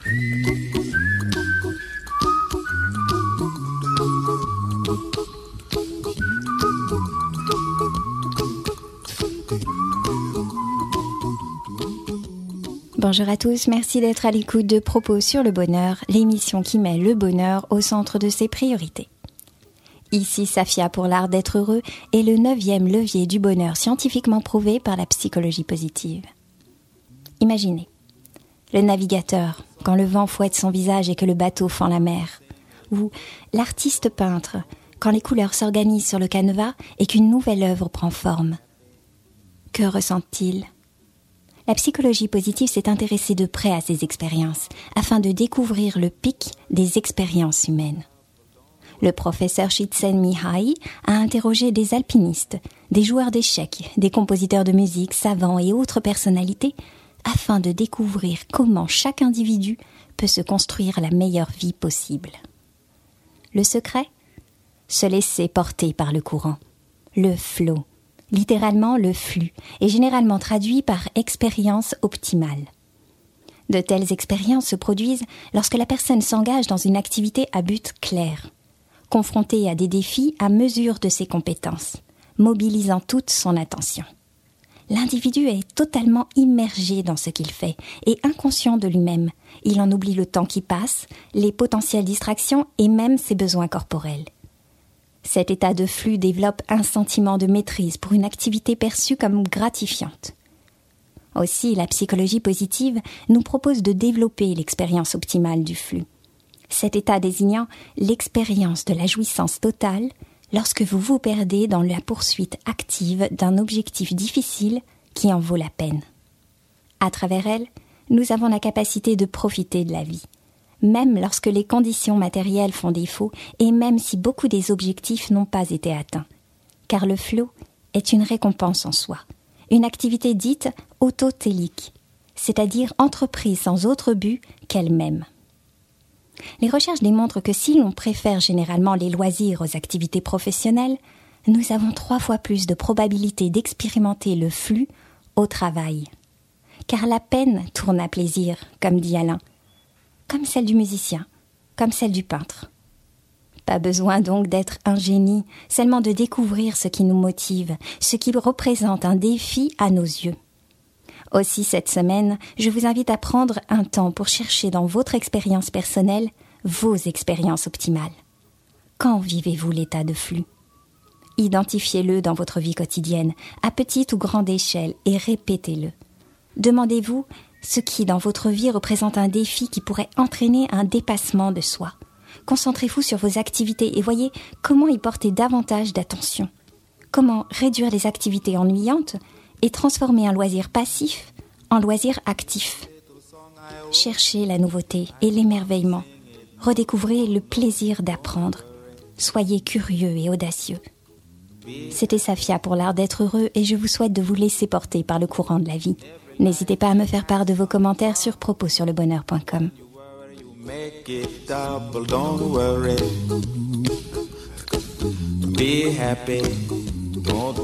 Bonjour à tous, merci d'être à l'écoute de Propos sur le bonheur, l'émission qui met le bonheur au centre de ses priorités. Ici Safia pour l'art d'être heureux est le neuvième levier du bonheur scientifiquement prouvé par la psychologie positive. Imaginez, le navigateur, quand le vent fouette son visage et que le bateau fend la mer, ou l'artiste peintre, quand les couleurs s'organisent sur le canevas et qu'une nouvelle œuvre prend forme. Que ressent-il? La psychologie positive s'est intéressée de près à ces expériences afin de découvrir le pic des expériences humaines. Le professeur Shitsen Mihai a interrogé des alpinistes, des joueurs d'échecs, des compositeurs de musique, savants et autres personnalités afin de découvrir comment chaque individu peut se construire la meilleure vie possible. Le secret? Se laisser porter par le courant, le flot, littéralement le flux, est généralement traduit par expérience optimale. De telles expériences se produisent lorsque la personne s'engage dans une activité à but clair, confronté à des défis à mesure de ses compétences, mobilisant toute son attention. L'individu est totalement immergé dans ce qu'il fait et inconscient de lui-même. Il en oublie le temps qui passe, les potentielles distractions et même ses besoins corporels. Cet état de flux développe un sentiment de maîtrise pour une activité perçue comme gratifiante. Aussi, la psychologie positive nous propose de développer l'expérience optimale du flux cet état désignant l'expérience de la jouissance totale lorsque vous vous perdez dans la poursuite active d'un objectif difficile qui en vaut la peine. À travers elle, nous avons la capacité de profiter de la vie, même lorsque les conditions matérielles font défaut et même si beaucoup des objectifs n'ont pas été atteints. Car le flot est une récompense en soi, une activité dite autotélique, c'est-à-dire entreprise sans autre but qu'elle-même. Les recherches démontrent que si l'on préfère généralement les loisirs aux activités professionnelles, nous avons trois fois plus de probabilité d'expérimenter le flux au travail. Car la peine tourne à plaisir, comme dit Alain, comme celle du musicien, comme celle du peintre. Pas besoin donc d'être un génie, seulement de découvrir ce qui nous motive, ce qui représente un défi à nos yeux. Aussi cette semaine, je vous invite à prendre un temps pour chercher dans votre expérience personnelle vos expériences optimales. Quand vivez-vous l'état de flux? Identifiez-le dans votre vie quotidienne, à petite ou grande échelle, et répétez-le. Demandez-vous ce qui dans votre vie représente un défi qui pourrait entraîner un dépassement de soi. Concentrez-vous sur vos activités et voyez comment y porter davantage d'attention. Comment réduire les activités ennuyantes et transformer un loisir passif en loisir actif. Cherchez la nouveauté et l'émerveillement. Redécouvrez le plaisir d'apprendre. Soyez curieux et audacieux. C'était Safia pour l'art d'être heureux et je vous souhaite de vous laisser porter par le courant de la vie. N'hésitez pas à me faire part de vos commentaires sur propos sur le bonheur.com. Don't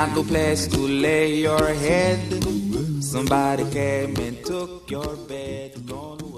Got no place to lay your head. Somebody came and took your bed. Don't